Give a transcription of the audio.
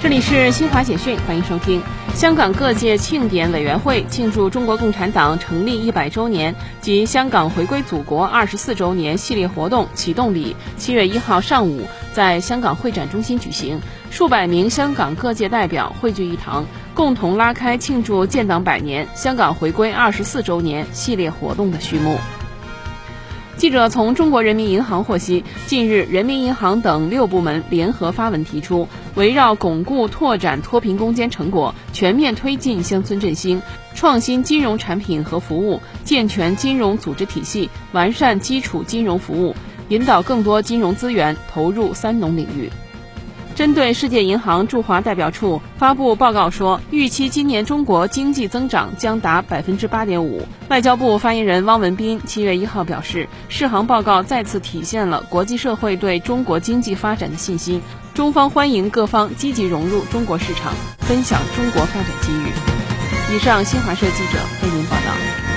这里是新华简讯，欢迎收听。香港各界庆典委员会庆祝中国共产党成立一百周年及香港回归祖国二十四周年系列活动启动礼，七月一号上午在香港会展中心举行，数百名香港各界代表汇聚一堂，共同拉开庆祝建党百年、香港回归二十四周年系列活动的序幕。记者从中国人民银行获悉，近日，人民银行等六部门联合发文提出，围绕巩固拓展脱贫攻坚成果，全面推进乡村振兴，创新金融产品和服务，健全金融组织体系，完善基础金融服务，引导更多金融资源投入“三农”领域。针对世界银行驻华代表处发布报告说，预期今年中国经济增长将达百分之八点五。外交部发言人汪文斌七月一号表示，世行报告再次体现了国际社会对中国经济发展的信心，中方欢迎各方积极融入中国市场，分享中国发展机遇。以上，新华社记者为您报道。